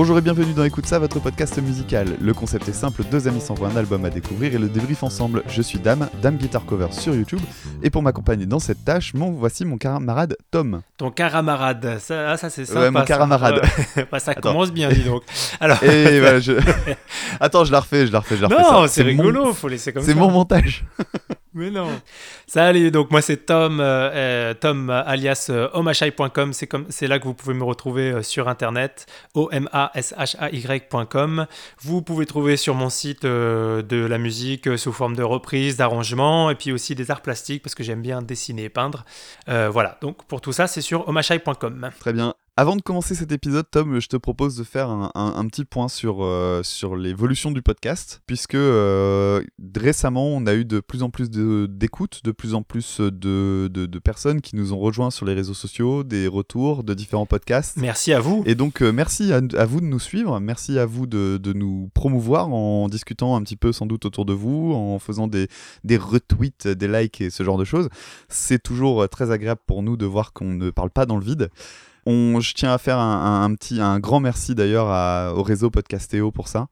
Bonjour et bienvenue dans Écoute ça, votre podcast musical. Le concept est simple, deux amis s'envoient un album à découvrir et le débrief ensemble. Je suis Dame, Dame Guitar Cover sur YouTube, et pour m'accompagner dans cette tâche, mon, voici mon camarade Tom. Ton camarade, ça, ah, ça c'est sympa. Ouais, mon ça. camarade. Bah, ça commence bien, dis donc. Alors... Et je... Attends, je la refais, je la refais, je la refais. Non, c'est rigolo, mon- faut laisser comme ça. C'est mon montage. Mais non. Salut, donc moi c'est Tom, euh, euh, Tom euh, alias euh, omashai.com. C'est comme, c'est là que vous pouvez me retrouver euh, sur internet, o m a s h a y.com. Vous pouvez trouver sur mon site euh, de la musique euh, sous forme de reprises, d'arrangements, et puis aussi des arts plastiques parce que j'aime bien dessiner et peindre. Euh, voilà. Donc pour tout ça, c'est sur omashai.com. Très bien. Avant de commencer cet épisode, Tom, je te propose de faire un, un- un petit point sur, euh, sur l'évolution du podcast, puisque euh, récemment, on a eu de plus en plus d'écoutes, de, plus en plus de, de- de personnes qui nous ont rejoints sur les réseaux sociaux, des retours de différents podcasts. Merci à vous. Et donc, euh, merci à, à vous de nous suivre, merci à vous de, de nous promouvoir en discutant un petit peu sans doute autour de vous, en faisant des, des retweets, des likes et ce genre de choses. C'est toujours très agréable pour nous de voir qu'on ne parle pas dans le vide. Je tiens à faire un, petit, grand merci d'ailleurs au réseau Podcastéo pour ça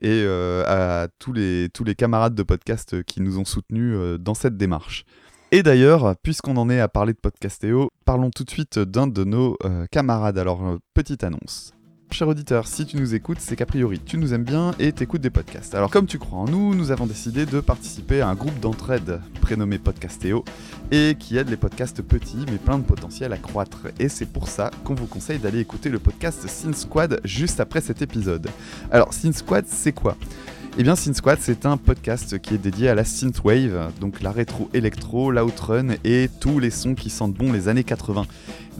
et euh, à tous les, camarades de podcast qui nous ont soutenus euh, dans cette démarche. Et d'ailleurs, puisqu'on en est à parler de Podcastéo, parlons tout de suite d'un de nos euh, camarades. Alors, petite annonce. Cher auditeur, si tu nous écoutes, c'est qu'a priori tu nous aimes bien et t'écoutes des podcasts. Alors comme tu crois en nous, nous avons décidé de participer à un groupe d'entraide prénommé Podcastéo et qui aide les podcasts petits mais plein de potentiel à croître. Et c'est pour ça qu'on vous conseille d'aller écouter le podcast Sin Squad juste après cet épisode. Alors Sin Squad, c'est quoi? Eh bien, Synth Squad, c'est un podcast qui est dédié à la synthwave, donc la rétro électro, l'outrun et tous les sons qui sentent bon les années 80.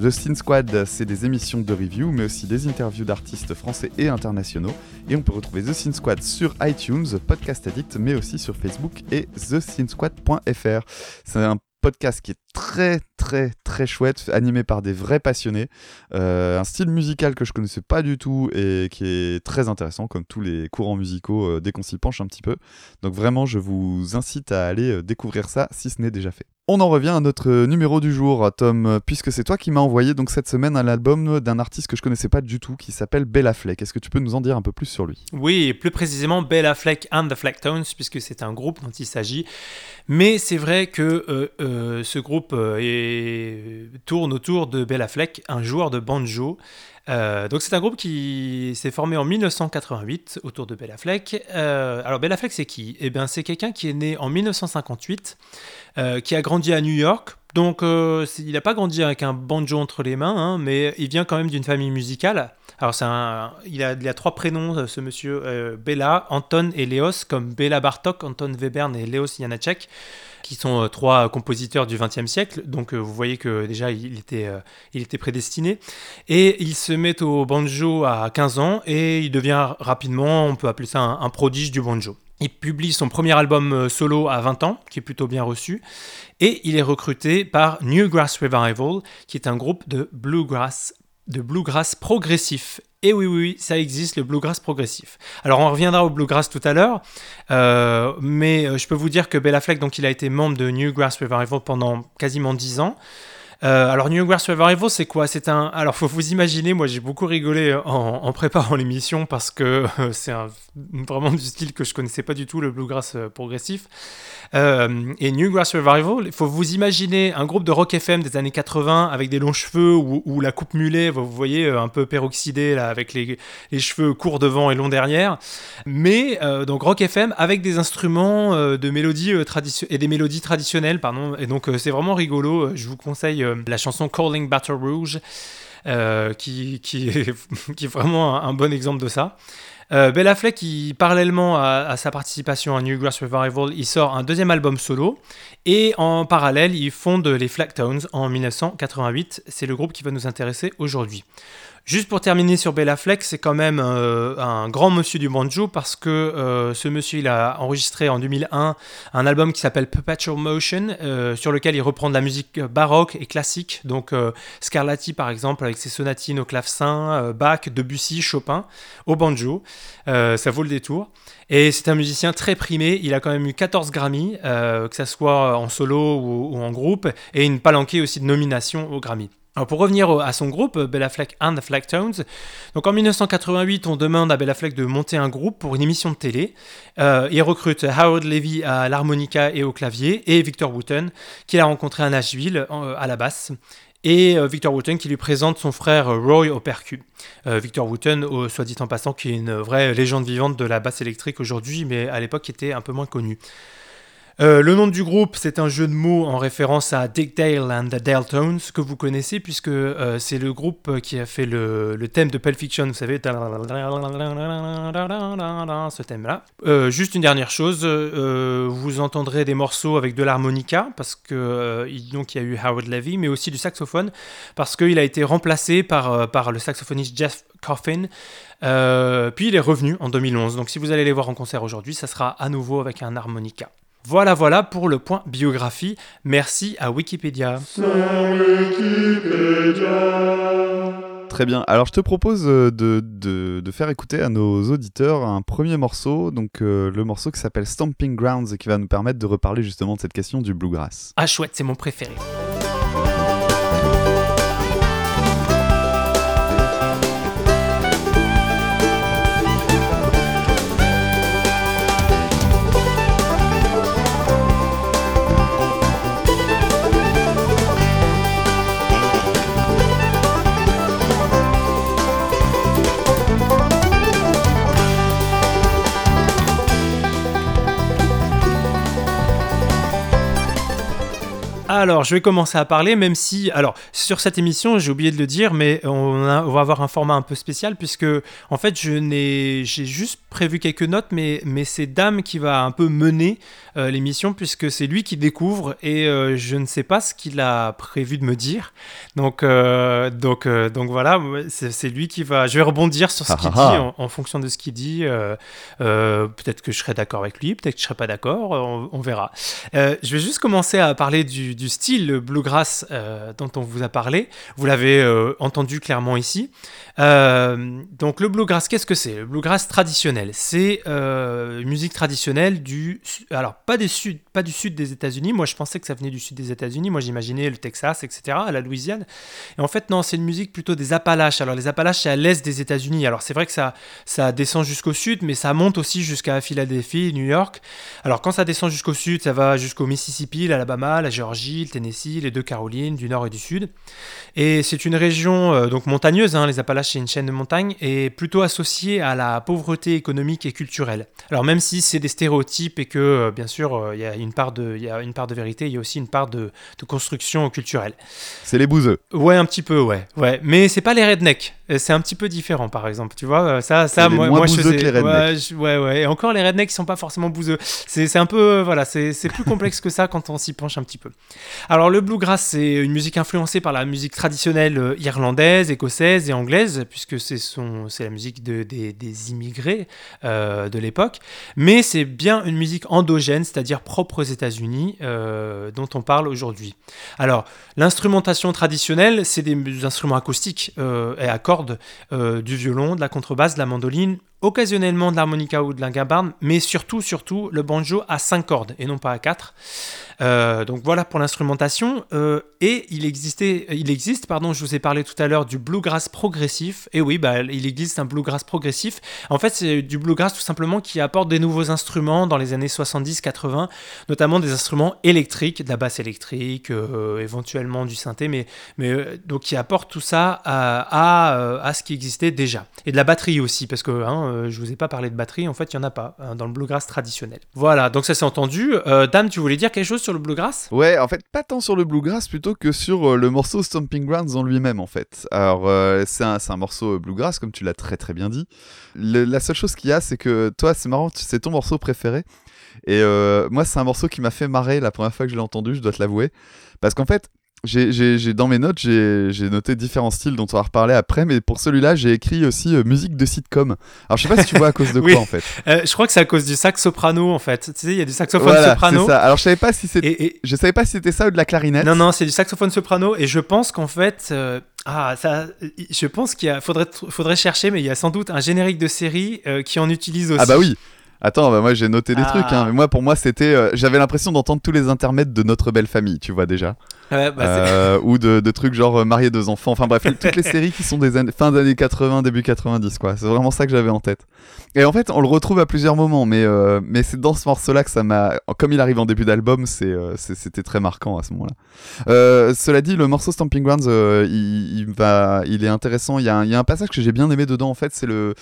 The Synth Squad, c'est des émissions de review, mais aussi des interviews d'artistes français et internationaux. Et on peut retrouver The Synth Squad sur iTunes, Podcast Addict, mais aussi sur Facebook et thesynthsquad.fr. C'est un podcast qui est très très très chouette, animé par des vrais passionnés, Euh, un style musical que je connaissais pas du tout et qui est très intéressant comme tous les courants musicaux euh, dès qu'on s'y penche un petit peu. Donc vraiment je vous incite à aller euh, découvrir ça si ce n'est déjà fait. On en revient à notre numéro du jour, Tom, puisque c'est toi qui m'as envoyé donc cette semaine un album d'un artiste que je connaissais pas du tout qui s'appelle Bella Fleck. Est-ce que tu peux nous en dire un peu plus sur lui? Oui, plus précisément Bella Fleck and the Flecktones, puisque c'est un groupe dont il s'agit. Mais c'est vrai que euh, euh, ce groupe euh, tourne autour de Bella Fleck, un joueur de banjo. Euh, donc c'est un groupe qui s'est formé en 1988 autour de Bella Fleck. Euh, alors Bella Fleck c'est qui? Eh bien c'est quelqu'un qui est né en 1958, euh, qui a grandi à New York. Donc il n'a pas grandi avec un banjo entre les mains, hein, mais il vient quand même d'une famille musicale. Alors c'est un, il, a, il a trois prénoms, ce monsieur Bella, Anton et Léos, comme Bella Bartok, Anton Webern et Léos Janacek, qui sont euh, trois compositeurs du XXe siècle. Donc euh, vous voyez que déjà il était, euh, il était prédestiné. Et il se met au banjo à 15 ans et il devient rapidement, on peut appeler ça un, un prodige du banjo. Il publie son premier album solo à 20 ans, qui est plutôt bien reçu, et il est recruté par Newgrass Revival, qui est un groupe de bluegrass, de bluegrass progressif. Et oui, oui, oui, ça existe, le bluegrass progressif. Alors, on reviendra au bluegrass tout à l'heure, euh, mais euh, je peux vous dire que Bella Fleck, donc, il a été membre de Newgrass Revival pendant quasiment 10 ans. Euh, alors Newgrass Revival, c'est quoi? C'est un. Alors faut vous imaginer, moi j'ai beaucoup rigolé en, préparant l'émission parce que c'est un- vraiment du style que je connaissais pas du tout, le bluegrass euh, progressif. Euh, et Newgrass Revival, il faut vous imaginer un groupe de rock FM des années 80 avec des longs cheveux ou, la coupe mulet, vous voyez, euh, un peu peroxydé là, avec les, les cheveux courts devant et longs derrière. Mais euh, donc rock FM avec des instruments euh, de tradition- et des mélodies traditionnelles, pardon. Et donc c'est vraiment rigolo. Je vous conseille la chanson Calling Battle Rouge. qui, qui, est, qui est vraiment un bon exemple de ça. Euh, Bella Fleck, parallèlement à, sa participation à Newgrass Revival, il sort un deuxième album solo. Et en parallèle, il fonde les Flacktones en 1988. C'est le groupe qui va nous intéresser aujourd'hui. Juste pour terminer sur Bella Fleck, c'est quand même euh, un grand monsieur du banjo parce que euh, ce monsieur a enregistré en 2001 un album qui s'appelle Perpetual Motion euh, sur lequel il reprend de la musique baroque et classique, donc Scarlatti par exemple avec ses sonatines au clavecin, Bach, Debussy, Chopin au banjo. Ça vaut le détour. Et c'est un musicien très primé. Il a quand même eu 14 Grammy, que ce soit en solo ou, ou en groupe, et une palanquée aussi de nominations aux Grammy. Alors pour revenir à son groupe, Bella Fleck and the Flecktones, donc en 1988, on demande à Bella Fleck de monter un groupe pour une émission de télé. Euh, il recrute Howard Levy à l'harmonica et au clavier et Victor Wooten, qu'il a rencontré à Nashville à la basse et euh, Victor Wooten qui lui présente son frère Roy au percu. Euh, Victor Wooten, soit dit en passant, qui est une vraie légende vivante de la basse électrique aujourd'hui, mais à l'époque était un peu moins connu. Euh, le nom du groupe, c'est un jeu de mots en référence à Dick Dale and the Daltones, que vous connaissez, puisque euh, c'est le groupe qui a fait le, thème de Pulp Fiction, vous savez, ce thème-là. Euh, juste une dernière chose, vous entendrez des morceaux avec de l'harmonica, parce que donc y a eu Howard Levy, mais aussi du saxophone, parce qu'il a été remplacé par, par le saxophoniste Jeff Coffin. puis il est revenu en 2011. Donc si vous allez les voir en concert aujourd'hui, ça sera à nouveau avec un harmonica. Voilà, voilà pour le point biographie. Merci à Wikipédia. Très bien. Alors, je te propose euh, de, de, faire écouter à nos auditeurs un premier morceau, donc euh, le morceau qui s'appelle Stomping Grounds, qui va nous permettre de reparler justement de cette question du bluegrass. Ah, chouette, c'est mon préféré. Alors, je vais commencer à parler, même si, alors, sur cette émission, j'ai oublié de le dire, mais on, va avoir un format un peu spécial, puisque, en fait, je n'ai, j'ai juste prévu quelques notes, mais, mais c'est Dame qui va un peu mener euh, l'émission, puisque c'est lui qui découvre, et euh, je ne sais pas ce qu'il a prévu de me dire. Donc, euh, donc, donc voilà, c'est, lui qui va. Je vais rebondir sur ce qu'il ah, dit ah, ah. en, fonction de ce qu'il dit. peut-être que je serai d'accord avec lui, peut-être que je serai pas d'accord, on, verra. je vais juste commencer à parler du style bluegrass euh, dont on vous a parlé. Vous l'avez euh, entendu clairement ici. Euh, donc le bluegrass, qu'est-ce que c'est? Le bluegrass traditionnel, c'est une musique traditionnelle du, alors pas du sud des États-Unis. Moi, je pensais que ça venait du sud des États-Unis. Moi, j'imaginais le Texas, etc., la Louisiane. Et en fait, non, c'est une musique plutôt des Appalaches. Alors les Appalaches, c'est à l'est des États-Unis. Alors c'est vrai que ça, ça descend jusqu'au sud, mais ça monte aussi jusqu'à Philadelphie, New York. Alors quand ça descend jusqu'au sud, ça va jusqu'au Mississippi, l'Alabama, la Géorgie, le Tennessee, les deux Carolines, du nord et du sud. Et c'est une région euh, donc montagneuse, hein, les Appalaches c'est une chaîne de montagnes, et plutôt associée à la pauvreté économique et culturelle. Alors même si c'est des stéréotypes et que euh, bien sûr euh, il y, a une part de, il y a une part de vérité, il y a aussi une part de, de construction culturelle. C'est les bouseux. Ouais, un petit peu, ouais. ouais. Mais c'est pas les rednecks. C'est un petit peu différent, par exemple. Tu vois, ça, ça moi, moi je sais. Ouais, ouais, ouais, Et encore, les rednecks, ils sont pas forcément bouseux. C'est un peu, voilà, c'est plus complexe que ça quand on s'y penche un petit peu. Alors, le bluegrass, c'est une musique influencée par la musique traditionnelle euh, irlandaise, écossaise et anglaise, puisque c'est la musique de, des, immigrés euh, de l'époque. Mais c'est bien une musique endogène, c'est-à-dire propre aux États-Unis, euh, dont on parle aujourd'hui. Alors, l'instrumentation traditionnelle, c'est des instruments acoustiques et à cordes, du violon, de la contrebasse, de la mandoline, occasionnellement de l'harmonica ou de la gabarne, mais surtout, surtout, le banjo à 5 cordes et non pas à 4. Euh, donc voilà pour l'instrumentation. Euh, et il existait, il existe, pardon, je vous ai parlé tout à l'heure du bluegrass progressif. Et oui, bah, il existe un bluegrass progressif. En fait, c'est du bluegrass tout simplement qui apporte des nouveaux instruments dans les années 70-80, notamment des instruments électriques, de la basse électrique, euh, éventuellement du synthé, mais, donc qui apporte tout ça à, à, ce qui existait déjà. Et de la batterie aussi, parce que hein, je vous ai pas parlé de batterie, en fait, il y en a pas hein, dans le bluegrass traditionnel. Voilà, donc ça c'est entendu. Dame, tu voulais dire quelque chose sur le bluegrass? Ouais, en fait, pas tant sur le bluegrass plutôt que sur euh, le morceau Stomping Grounds en lui-même, en fait. Alors, euh, c'est un, un, morceau euh, bluegrass, comme tu l'as très très bien dit. la seule chose qu'il y a, c'est que toi, c'est marrant, c'est ton morceau préféré. Et moi, c'est un morceau qui m'a fait marrer la première fois que je l'ai entendu, je dois te l'avouer. Parce qu'en fait, j'ai dans mes notes, j'ai noté différents styles dont on va reparler après, mais pour celui-là, j'ai écrit aussi euh, musique de sitcom. Alors, je sais pas si tu vois à cause de quoi en fait. Euh, je crois que c'est à cause du sax soprano en fait. Tu sais, il y a du saxophone voilà, soprano. Ça. Alors, je savais pas si c'était, je savais pas si c'était ça ou de la clarinette. Non, non, c'est du saxophone soprano, et je pense qu'en fait, euh, ah, ça, je pense qu'il faudrait, faudrait chercher, mais il y a sans doute un générique de série qui en utilise aussi. Ah bah oui. Attends, bah moi j'ai noté des trucs, hein. Ah. mais moi pour moi c'était, j'avais l'impression d'entendre tous les intermèdes de notre belle famille, tu vois déjà. Bah, ou de, de, trucs genre marier deux enfants. Enfin bref, toutes les séries qui sont des années, fin d'années 80, début 90, quoi. C'est vraiment ça que j'avais en tête. Et en fait, on le retrouve à plusieurs moments, mais, mais c'est dans ce morceau-là que ça m'a. Comme il arrive en début d'album, c'était très marquant à ce moment-là. cela dit, le morceau Stamping Grounds, il, il, va, il est intéressant. Il y, a un, il y a un passage que j'ai bien aimé dedans, en fait. C'est le.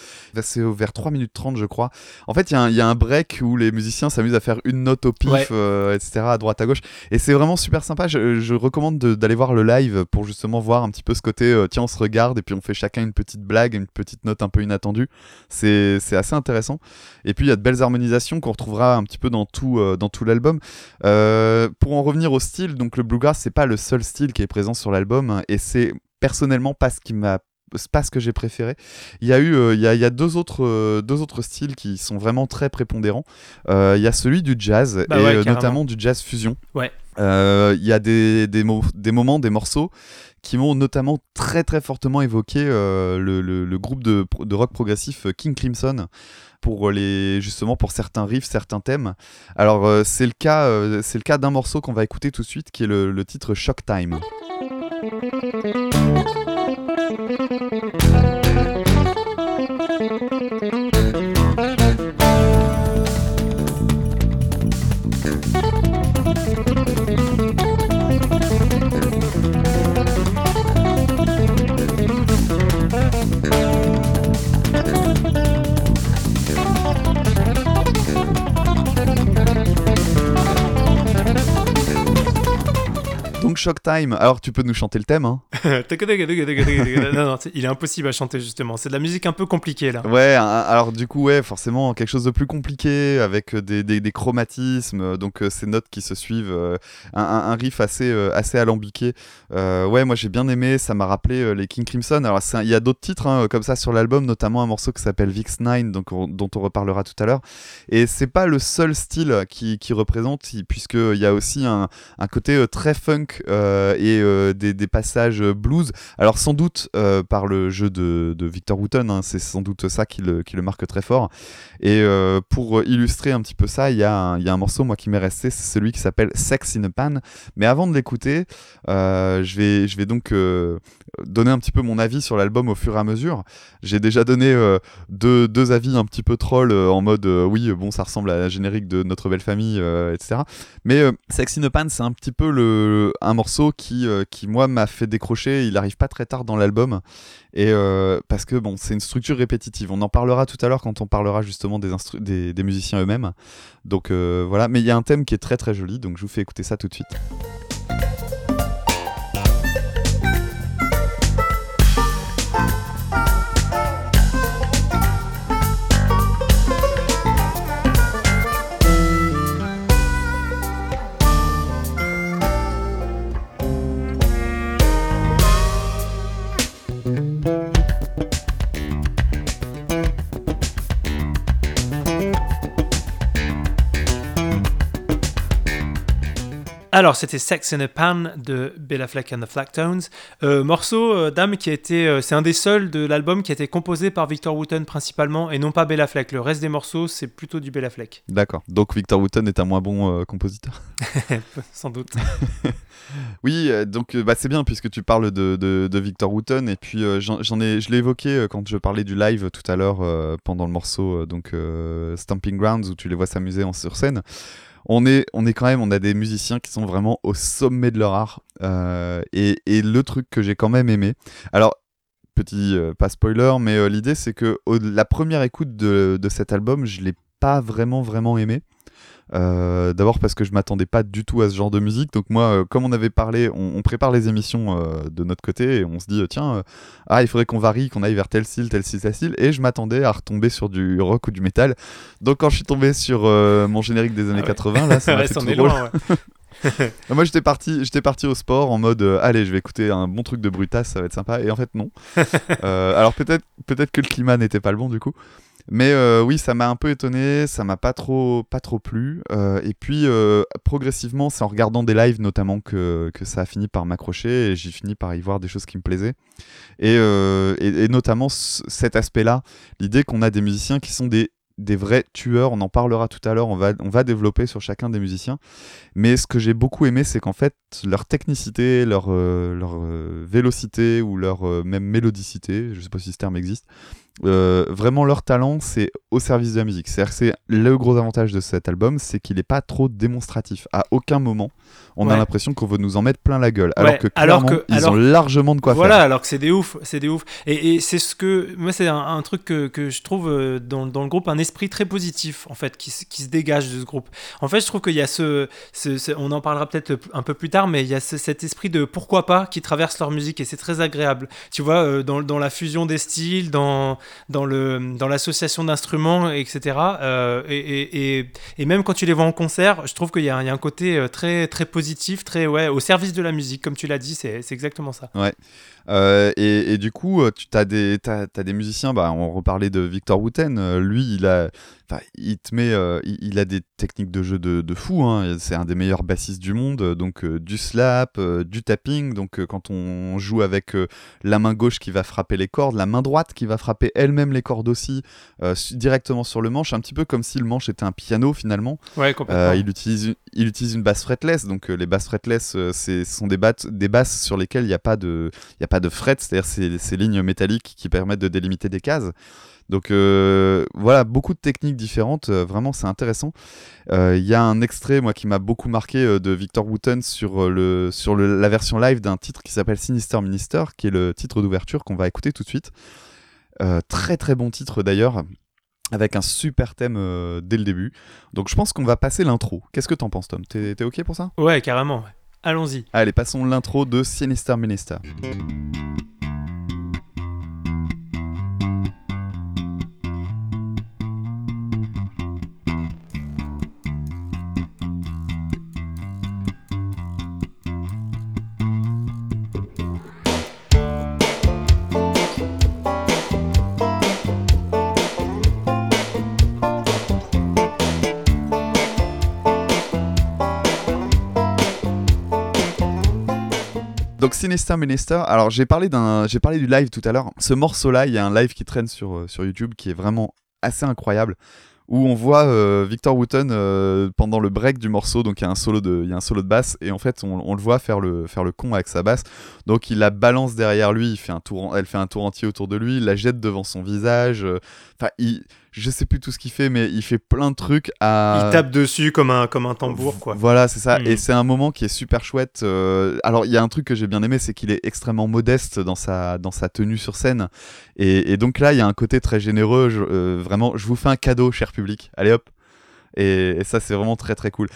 C'est vers 3 minutes 30, je crois. En fait, il y, a un, il y a un break où les musiciens s'amusent à faire une note au pif, etc., à droite, à gauche. Et c'est vraiment super sympa. Je, je recommande d'aller voir le live pour justement voir un petit peu ce côté euh, tiens, on se regarde et puis on fait chacun une petite blague, une petite note un peu inattendue. C'est assez intéressant. Et puis il y a de belles harmonisations qu'on retrouvera un petit peu dans tout, euh, dans tout l'album. Euh, pour en revenir au style, donc le bluegrass, c'est pas le seul style qui est présent sur l'album hein, et c'est personnellement pas ce qui m'a pas ce que j'ai préféré. Il y a eu, il, y a, il y a, deux autres, deux autres styles qui sont vraiment très prépondérants. il y a celui du jazz bah et notamment du jazz fusion. Ouais. Il y a des, des, des, moments, des morceaux qui m'ont notamment très très fortement évoqué le, le, le, groupe de, de, rock progressif King Crimson pour les justement pour certains riffs, certains thèmes. Alors c'est le cas, c'est le cas d'un morceau qu'on va écouter tout de suite qui est le, le titre Shock Time. Shock Time. Alors, tu peux nous chanter le thème, hein Non, non, il est impossible à chanter, justement. C'est de la musique un peu compliquée, là. Ouais, alors du coup, ouais, forcément, quelque chose de plus compliqué, avec des, des, chromatismes, donc euh, ces notes qui se suivent, euh, un, riff assez, euh, assez alambiqué. ouais, moi j'ai bien aimé, ça m'a rappelé les King Crimson. Alors, il y a d'autres titres hein, comme ça sur l'album, notamment un morceau qui s'appelle Vix 9, donc, dont on reparlera tout à l'heure. Et c'est pas le seul style qui, qui représente, puisqu'il y a aussi un, un côté très funk euh, et euh, des, passages blues. Alors sans doute euh, par le jeu de, Victor Wooten, hein, c'est sans doute ça qui le, qui le, marque très fort. Et pour illustrer un petit peu ça, il y, y, a un morceau moi qui m'est resté, c'est celui qui s'appelle Sex in a Pan. Mais avant de l'écouter, je, vais, je vais donc donner un petit peu mon avis sur l'album au fur et à mesure. J'ai déjà donné deux, deux, avis un petit peu troll en mode oui, bon, ça ressemble à la générique de Notre Belle Famille, etc. Mais Sex in a Pan, c'est un petit peu le, un morceau qui, euh, qui moi, m'a fait décrocher. Il arrive pas très tard dans l'album. Et euh, parce que bon, c'est une structure répétitive. On en parlera tout à l'heure quand on parlera justement des, des, musiciens eux-mêmes. Donc euh, voilà. Mais il y a un thème qui est très très joli. Donc je vous fais écouter ça tout de suite. Alors, c'était Sex in a Pan de Bella Fleck and the Flagtones. Euh, morceau, euh, dame, qui a été. Euh, c'est un des seuls de l'album qui a été composé par Victor Wooten principalement et non pas Bella Fleck. Le reste des morceaux, c'est plutôt du Bella Fleck. D'accord. Donc, Victor Wooten est un moins bon compositeur Sans doute. oui, donc bah, c'est bien puisque tu parles de, de, Victor Wooten et puis j'en ai, je l'ai évoqué quand je parlais du live tout à l'heure pendant le morceau donc Stamping Grounds où tu les vois s'amuser sur scène on est, on est quand même, on a des musiciens qui sont vraiment au sommet de leur art. Euh, et, le truc que j'ai quand même aimé, alors petit euh, pas spoiler, mais euh, l'idée c'est que la première écoute de, de, cet album, je l'ai pas vraiment vraiment aimé. Euh, d'abord parce que je m'attendais pas du tout à ce genre de musique. Donc moi, euh, comme on avait parlé, on, prépare les émissions euh, de notre côté et on se dit tiens, ah il faudrait qu'on varie, qu'on aille vers tel style, tel style, tel style. Et je m'attendais à retomber sur du rock ou du métal. Donc quand je suis tombé sur mon générique des années 80, ah là, ça m'a fait tout drôle. Moi j'étais parti, j'étais parti au sport en mode allez je vais écouter un bon truc de brutasse ça va être sympa et en fait non. alors peut-être peut-être que le climat n'était pas le bon du coup. Mais euh, oui, ça m'a un peu étonné, ça m'a pas trop, pas trop plu. Euh, et puis euh, progressivement, c'est en regardant des lives notamment que, que ça a fini par m'accrocher et j'ai fini par y voir des choses qui me plaisaient. Et, et, notamment cet aspect-là, l'idée qu'on a des musiciens qui sont des des vrais tueurs. On en parlera tout à l'heure. On va, on va développer sur chacun des musiciens. Mais ce que j'ai beaucoup aimé, c'est qu'en fait, leur technicité, leur, leur vélocité ou leur même mélodicité, je sais pas si ce terme existe, euh, vraiment leur talent c'est au service de la musique. C'est c'est le gros avantage de cet album c'est qu'il n'est pas trop démonstratif à aucun moment. On a l'impression qu'on veut nous en mettre plein la gueule alors que clairement ils ont largement de quoi faire. voilà alors que c'est des ouf c'est des ouf. Et, c'est ce que moi c'est un, truc que, que, je trouve euh, dans, dans, le groupe un esprit très positif en fait qui, qui, se dégage de ce groupe. En fait je trouve qu'il y a ce, on en parlera peut-être un peu plus tard mais il y a cet esprit de pourquoi pas qui traverse leur musique et c'est très agréable. Tu vois euh, dans, dans la fusion des styles dans dans le dans l'association d'instruments, etc. Euh, et, et, et, même quand tu les vois en concert, je trouve qu'il y, y, a un côté euh, très très positif, très ouais, au service de la musique, comme tu l'as dit, c'est exactement ça. Ouais. Euh, et, et, du coup, tu as des, as, des musiciens, bah, on reparlait de Victor Wooten, lui, il a, il te met, euh, il, a des techniques de jeu de, fou. Hein. C'est un des meilleurs bassistes du monde. Euh, donc euh, du slap, du tapping. Donc quand on joue avec la main gauche qui va frapper les cordes, la main droite qui va frapper elle-même les cordes aussi directement sur le manche, un petit peu comme si le manche était un piano finalement. Ouais, complètement. il utilise, il utilise une basse fretless. Donc les basses fretless, ce sont des, des basses sur lesquelles il n'y a pas de, il a pas de fret, c'est-à-dire ces, ces lignes métalliques qui permettent de délimiter des cases. Donc euh, voilà, beaucoup de techniques différentes, euh, vraiment c'est intéressant. Euh, il y a un extrait moi qui m'a beaucoup marqué de Victor Wooten sur, le, sur la version live d'un titre qui s'appelle Sinister Minister, qui est le titre d'ouverture qu'on va écouter tout de suite. très très bon titre d'ailleurs, avec un super thème dès le début. Donc je pense qu'on va passer l'intro. Qu'est-ce que t'en penses Tom? T'es ok pour ça? Ouais, carrément. Allons-y. Allez, passons l'intro de Sinister Minister. Sinister Minister, alors j'ai parlé parlé du live tout à l'heure. Ce morceau-là, il y a un live qui traîne sur, euh, YouTube qui est vraiment assez incroyable où on voit euh, Victor Wooten euh, pendant le break du morceau, donc il y a un solo de, basse et en fait on, le voit faire le, faire con avec sa basse. Donc il la balance derrière lui, elle fait un tour entier autour de lui, il la jette devant son visage. Enfin, je sais plus tout ce qu'il fait, mais il fait plein de trucs à. Il tape dessus comme un, comme un tambour, quoi. Voilà, c'est ça. Hmm. Et c'est un moment qui est super chouette. Euh, alors, il y a un truc que j'ai bien aimé, c'est qu'il est extrêmement modeste dans sa, dans sa tenue sur scène. Et, donc là, il y a un côté très généreux. Euh, vraiment, je vous fais un cadeau, cher public. Allez hop. et ça, c'est vraiment très très cool.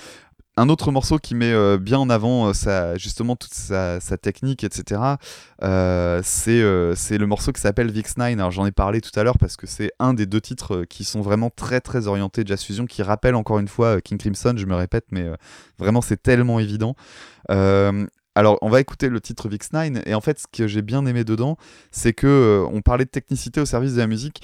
Un autre morceau qui met euh, bien en avant euh, justement toute sa, technique, etc., euh, c'est le morceau qui s'appelle VX9. Alors j'en ai parlé tout à l'heure parce que c'est un des deux titres qui sont vraiment très très orientés jazz fusion, qui rappelle encore une fois King Crimson, je me répète, mais vraiment c'est tellement évident. alors, on va écouter le titre VX9 et en fait, ce que j'ai bien aimé dedans, c'est que on parlait de technicité au service de la musique.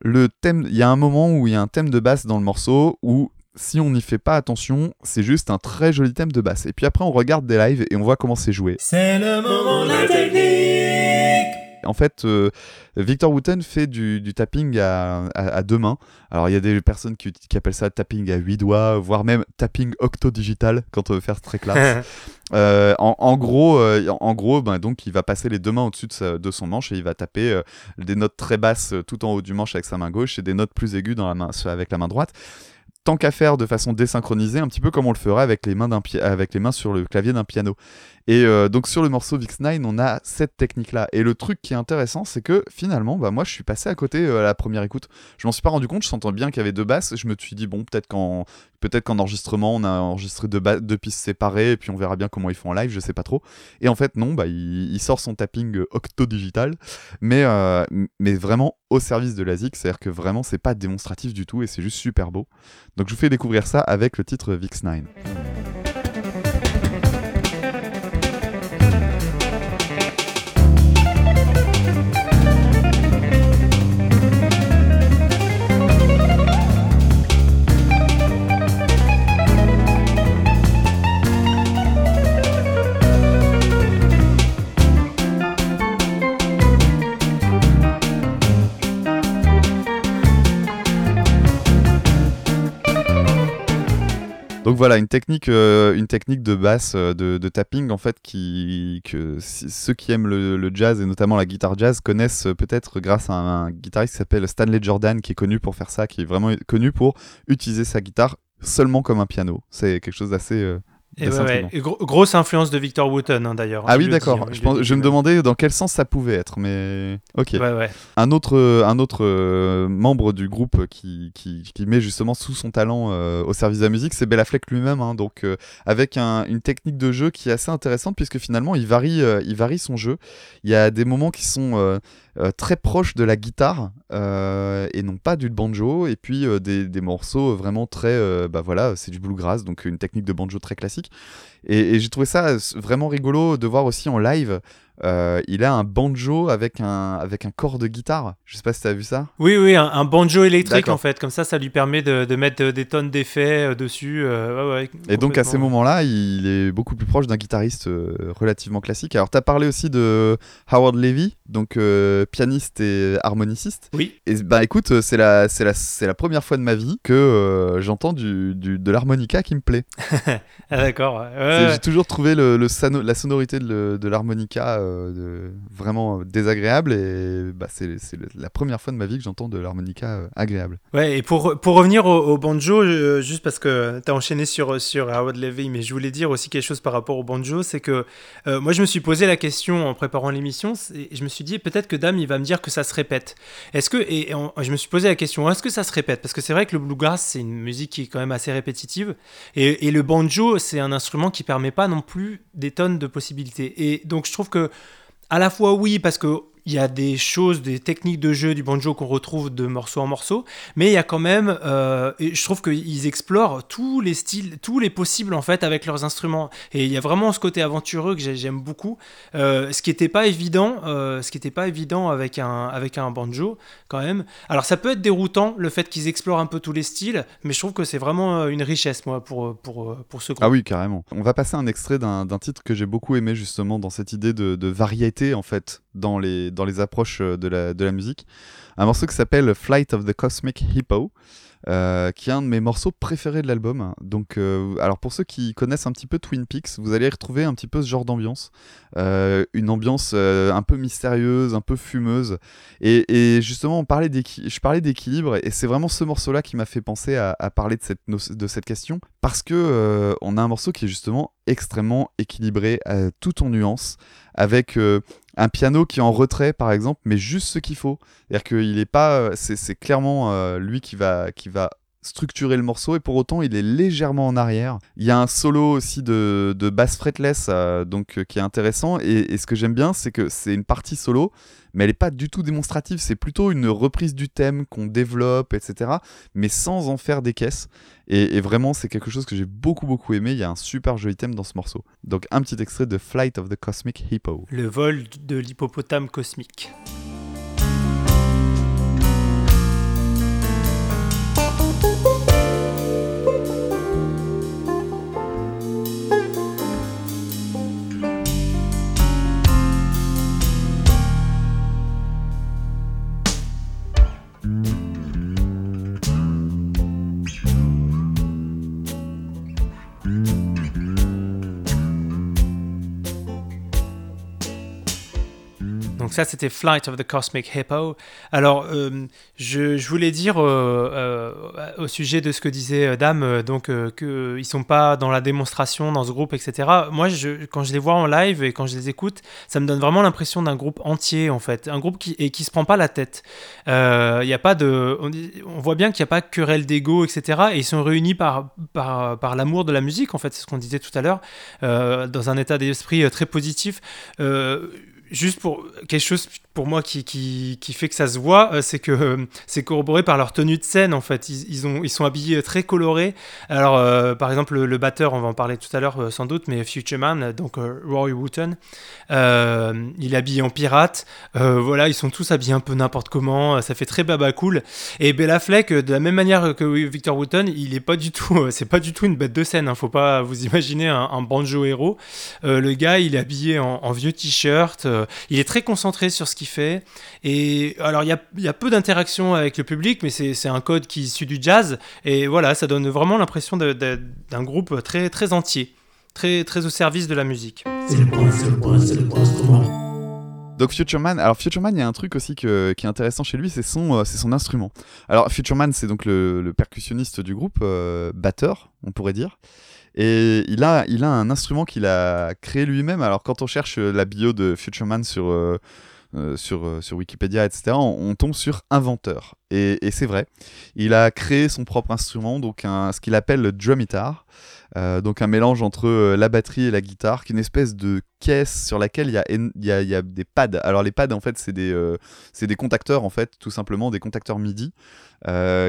Le thème, il y a un moment où il y a un thème de basse dans le morceau où si on n'y fait pas attention, c'est juste un très joli thème de basse. Et puis après, on regarde des lives et on voit comment c'est joué. C'est le moment de la technique En fait, euh, Victor Wooten fait du, tapping à, deux mains. Alors, il y a des personnes qui, appellent ça tapping à huit doigts, voire même tapping octo-digital, quand on veut faire très classe. Euh, en, gros, euh, en gros ben, donc, il va passer les deux mains au-dessus de, son manche et il va taper des notes très basses tout en haut du manche avec sa main gauche et des notes plus aiguës dans la main, avec la main droite tant qu'à faire de façon désynchronisée, un petit peu comme on le ferait avec les mains, avec les mains sur le clavier d'un piano. Et euh, donc sur le morceau VX9, on a cette technique-là. Et le truc qui est intéressant, c'est que finalement, bah, moi je suis passé à côté euh, à la première écoute. Je m'en suis pas rendu compte, je sentais bien qu'il y avait deux basses. Je me suis dit, bon, peut-être qu'en qu'en enregistrement, on a enregistré deux, deux, pistes séparées, et puis on verra bien comment ils font en live, je sais pas trop. Et en fait, non, bah, il, sort son tapping euh, octo-digital, mais, mais vraiment au service de la ZIC, c'est-à-dire que vraiment, c'est pas démonstratif du tout, et c'est juste super beau. Donc je vous fais découvrir ça avec le titre VX9. Donc voilà, une technique, euh, de basse, euh, de, tapping en fait, qui, que ceux qui aiment le, jazz et notamment la guitare jazz connaissent peut-être grâce à un, un guitariste qui s'appelle Stanley Jordan, qui est connu pour faire ça, qui est vraiment connu pour utiliser sa guitare seulement comme un piano. C'est quelque chose d'assez et ouais, grosse influence de Victor Wooten hein, d'ailleurs. Ah oui, d'accord. Je, je me demandais dans quel sens ça pouvait être, mais ok. Un autre, un autre euh, membre du groupe qui, qui, qui, met justement sous son talent euh, au service de la musique, c'est Bella Fleck lui-même. Hein, donc euh, avec un, une technique de jeu qui est assez intéressante puisque finalement il varie, il varie son jeu. Il y a des moments qui sont euh, très proche de la guitare euh, et non pas du banjo et puis euh, des, des, morceaux vraiment très bah voilà c'est du bluegrass donc une technique de banjo très classique. Et j'ai trouvé ça vraiment rigolo de voir aussi en live euh, il a un banjo avec un, avec un corps de guitare. Je sais pas si tu as vu ça. Oui, oui, un, banjo électrique en fait. Comme ça, ça lui permet de, de mettre des tonnes d'effets euh, dessus. Euh, et donc à ces moments-là, il est beaucoup plus proche d'un guitariste relativement classique. Alors, tu as parlé aussi de Howard Levy, donc pianiste et harmoniciste. Oui. Et bah écoute, c'est la, c'est la, c'est la première fois de ma vie que j'entends du, du, de l'harmonica qui me plaît. ah, d'accord. J'ai toujours trouvé le, le la sonorité de, de l'harmonica euh, vraiment désagréable et bah, c'est la première fois de ma vie que j'entends de l'harmonica euh, agréable. Ouais, et pour, pour revenir au, banjo, juste parce que tu as enchaîné sur, sur Howard Levy, mais je voulais dire aussi quelque chose par rapport au banjo, c'est que euh, moi je me suis posé la question en préparant l'émission, je me suis dit peut-être que Dame il va me dire que ça se répète. Est-ce que, et, je me suis posé la question, est-ce que ça se répète? Parce que c'est vrai que le bluegrass c'est une musique qui est quand même assez répétitive, et, et le banjo c'est un instrument qui permet pas non plus des tonnes de possibilités. Et donc je trouve que à la fois oui, parce que il y a des choses, des techniques de jeu du banjo qu'on retrouve de morceau en morceau, mais il y a quand même, euh, je trouve qu'ils explorent tous les styles, tous les possibles en fait avec leurs instruments. Et il y a vraiment ce côté aventureux que j'aime beaucoup, euh, ce qui n'était pas évident, euh, ce qui n'était pas évident avec un avec un banjo quand même. Alors ça peut être déroutant le fait qu'ils explorent un peu tous les styles, mais je trouve que c'est vraiment une richesse moi pour pour pour ce groupe. Ah oui carrément. On va passer un extrait d'un titre que j'ai beaucoup aimé justement dans cette idée de variété en fait dans les, dans les approches euh, de la, de la musique. Un morceau qui s'appelle Flight of the Cosmic Hippo. Euh, qui est un de mes morceaux préférés de l'album. Donc, euh, alors pour ceux qui connaissent un petit peu Twin Peaks, vous allez retrouver un petit peu ce genre d'ambiance, une ambiance un peu mystérieuse, un peu fumeuse. Et, justement, on parlait je parlais d'équilibre, et c'est vraiment ce morceau-là qui m'a fait penser à, parler de cette, de cette question, parce que on a un morceau qui est justement extrêmement équilibré, tout en nuances, avec un piano qui est en retrait par exemple mais juste ce qu'il faut. C'est-à-dire qu'il est pas euh, c'est clairement euh, lui qui va qui va structurer le morceau et pour autant il est légèrement en arrière. Il y a un solo aussi de, de bass fretless euh, donc qui est intéressant et, et ce que j'aime bien c'est que c'est une partie solo mais elle n'est pas du tout démonstrative, c'est plutôt une reprise du thème qu'on développe, etc., mais sans en faire des caisses. Et, vraiment, c'est quelque chose que j'ai beaucoup, beaucoup aimé. Il y a un super joli thème dans ce morceau. Donc, un petit extrait de Flight of the Cosmic Hippo. Le vol de l'hippopotame cosmique. Donc ça, c'était Flight of the Cosmic Hippo. Alors, euh, je, voulais dire euh, euh, au sujet de ce que disait Dame, donc qu'ils ne sont pas dans la démonstration dans ce groupe, etc. Moi, quand je les vois en live et quand je les écoute, ça me donne vraiment l'impression d'un groupe entier, en fait. Un groupe qui, et qui se prend pas la tête. Il y a pas de, on, voit bien qu'il n'y a pas querelle d'ego, etc. Et ils sont réunis par, par l'amour de la musique, en fait, c'est ce qu'on disait tout à l'heure, dans un état d'esprit très positif juste pour quelque chose pour moi qui, qui, qui, fait que ça se voit, euh, c'est que euh, c'est corroboré par leur tenue de scène en fait. Ils, ils, ont, ils sont habillés très colorés. Alors euh, par exemple le, batteur, on va en parler tout à l'heure sans doute, mais Future Man, donc Roy Wooten, il est habillé en pirate. voilà, ils sont tous habillés un peu n'importe comment. Ça fait très baba cool. Et Bella Fleck, de la même manière que Victor Wooten, il est pas du tout, c'est pas du tout une bête de scène. Hein. Faut pas vous imaginer un, banjo héros. le gars, il est habillé en vieux t-shirt. Il est très concentré sur ce qu'il fait. Et alors, il y a, y a peu d'interaction avec le public, mais c'est un code qui est issu du jazz. Et voilà, ça donne vraiment l'impression d'un groupe très, très entier, très, très au service de la musique. C'est le point, c'est le point, c'est le point donc Futureman, alors Futureman, il y a un truc aussi qui est intéressant chez lui, c'est son, euh, c'est son instrument. Alors Futureman, c'est donc le, percussionniste du groupe, euh, batteur, on pourrait dire. Et il a, un instrument qu'il a créé lui-même. Alors quand on cherche la bio de Futureman euh, sur, sur Wikipédia, etc., on, tombe sur inventeur. Et, c'est vrai. Il a créé son propre instrument, donc un, ce qu'il appelle le drumitar. Euh, donc un mélange entre euh, la batterie et la guitare, qui est une espèce de caisse sur laquelle il y a, y, y a, des pads. Alors les pads en fait c'est des, euh, des contacteurs en fait, tout simplement des contacteurs MIDI.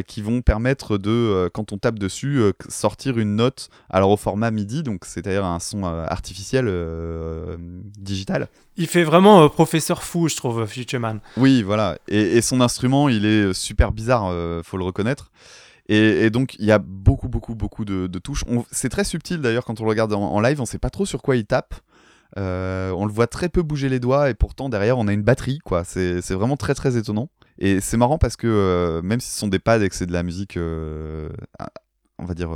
qui vont permettre de, quand on tape dessus, sortir une note alors au format MIDI, donc c'est-à-dire un son artificiel digital. Il fait vraiment professeur fou, je trouve, Futureman. Oui, voilà. Et, et, son instrument, il est super bizarre, faut le reconnaître. Et, donc, il y a beaucoup, beaucoup, beaucoup de, touches. C'est très subtil d'ailleurs quand on le regarde en, live, on sait pas trop sur quoi il tape. Euh, on le voit très peu bouger les doigts et pourtant derrière on a une batterie quoi. C'est vraiment très très étonnant. Et c'est marrant parce que euh, même si ce sont des pads et que c'est de la musique, euh, on va dire